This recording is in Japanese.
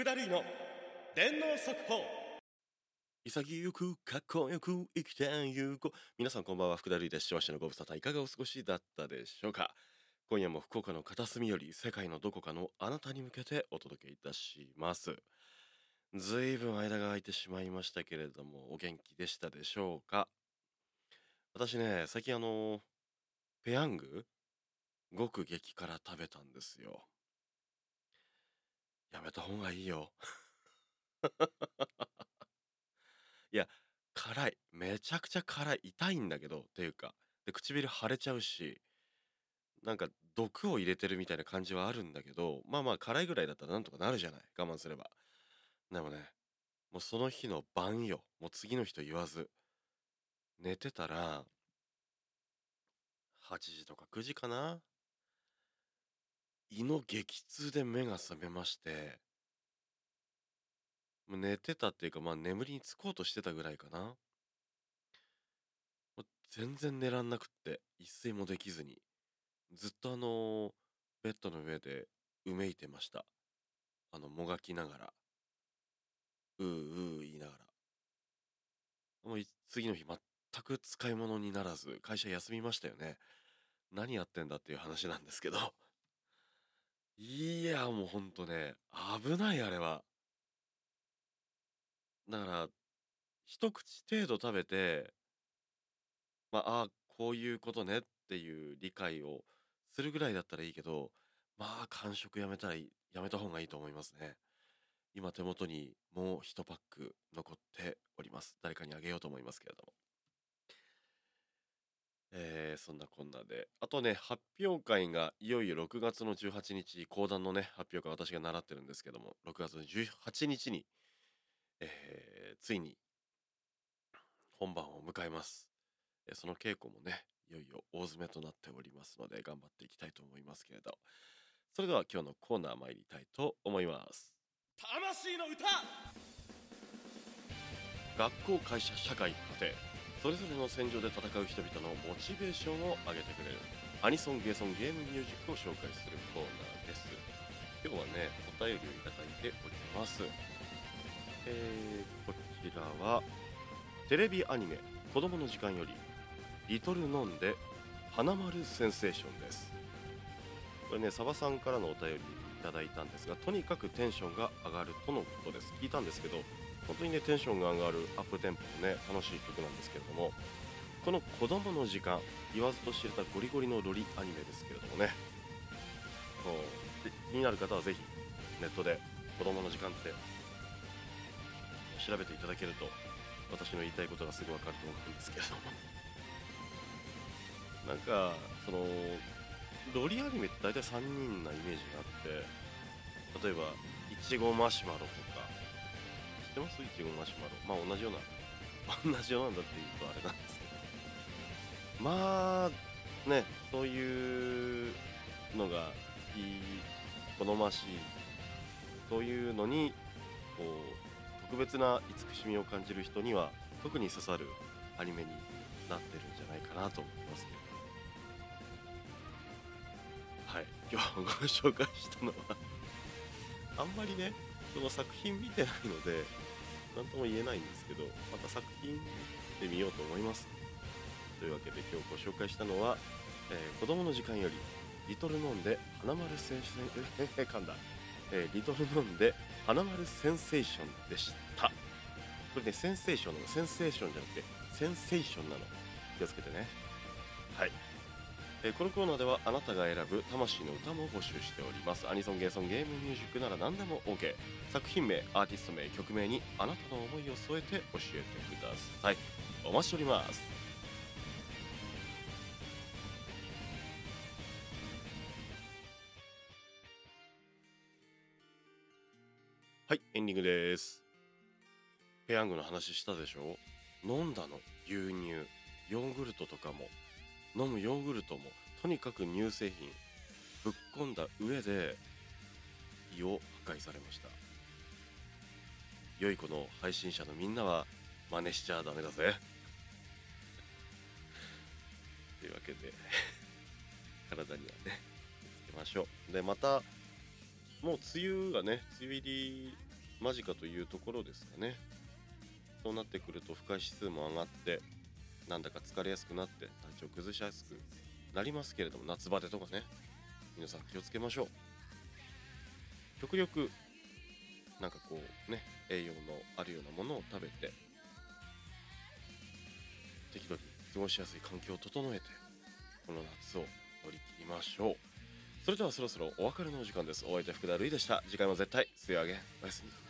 福田類の電脳速報。潔くかっこよく生きてゆこ。う皆さんこんばんは福田類です。視聴者のご無沙汰いかがお過ごしだったでしょうか。今夜も福岡の片隅より世界のどこかのあなたに向けてお届けいたします。ずいぶん間が空いてしまいましたけれどもお元気でしたでしょうか。私ね最近あのペヤング？ごく激辛食べたんですよ。やめた方がいいよ。いや辛い。めちゃくちゃ辛い。痛いんだけどっていうか。で唇腫れちゃうしなんか毒を入れてるみたいな感じはあるんだけどまあまあ辛いぐらいだったらなんとかなるじゃない？我慢すれば。でもねもうその日の晩よ。もう次の日と言わず。寝てたら8時とか9時かな？胃の激痛で目が覚めまして。もう寝てたっていうかまあ眠りにつこうとしてたぐらいかな。もう全然寝らんなくって一睡もできずにずっとあのベッドの上でうめいてました。あのもがきながら。うーうー言いながら。もう次の日全く使い物にならず会社休みましたよね。何やってんだっていう話なんですけど。やもうほんとね危ないあれは。だから一口程度食べてまああこういうことねっていう理解をするぐらいだったらいいけどまあ完食やめたらいやめた方がいいと思いますね。今手元にもう1パック残っております。誰かにあげようと思いますけれども。えー、そんなこんなで。あとね発表会がいよいよ6月の18日講談のね発表会私が習ってるんですけども6月の18日に、えー、ついに本番を迎えます、えーその稽古もねいよいよ大詰めとなっておりますので頑張っていきたいと思いますけれど。それでは今日のコーナー参りたいと思います。魂の歌！学校会社社会家庭それぞれの戦場で戦う人々のモチベーションを上げてくれる。アニソンゲーソンゲームミュージックを紹介するコーナーです。今日はねお便りをいただいております。えー、こちらはテレビアニメ「子供の時間」より「リトルノンで花丸センセーション」です。これねサバさんからのお便りいただいたんですがとにかくテンションが上がるとのことです。聞いたんですけど本当にねテンションが上がるアップテンポのね楽しい曲なんですけれどもこの子供の時間言わずと知れたゴリゴリのロリアニメですけれどもねこう気になる方はぜひネットで子供の時間って調べていただけると私の言いたいことがすぐ分かると思うんですけれども。なんかそのロリアニメって大体3人なイメージがあって例えばいちごマシュマロとかってます？いちごマシュマロ。まあ同じような 同じようなんだっていうとあれなんですけど。まあねそういうのがいい好ましいそういうのにこう特別な慈しみを感じる人には特に刺さるアニメになってるんじゃないかなと思いますけど。はい。今日ご紹介したのは あんまりねその作品見てないので何とも言えないんですけどまた作品で見ようと思います。というわけで今日ご紹介したのは、えー子供の時間よりリトルノンで花丸センセえー噛んだ、えーリトルノンで花丸センセーションでした。これねセンセーションなの。センセーションじゃなくてセンセーションなの。気をつけてね。はい。えこのコーナーではあなたが選ぶ魂の歌も募集しております。アニソンゲーソンゲームミュージックなら何でも OK 作品名アーティスト名曲名にあなたの思いを添えて教えてください。お待ちしております。はいエンディングです。ペヤングの話したでしょ？飲んだの？牛乳？ヨーグルトとかも？飲むヨーグルトもとにかく乳製品ぶっ込んだ上で胃を破壊されました。良い子の配信者のみんなは真似しちゃダメだぜ。というわけで 体にはね気をつけましょう。でまたもう梅雨がね梅雨入り間近というところですかね。そうなってくると不快指数も上がってなんだか疲れやすくなって体調崩しやすくなりますけれども夏バテとかね皆さん気をつけましょう。極力なんかこうね栄養のあるようなものを食べて適度に過ごしやすい環境を整えてこの夏を乗り切りましょう。それではそろそろお別れのお時間です。お相手福田るいでした。次回も絶対水をあげおやすみ。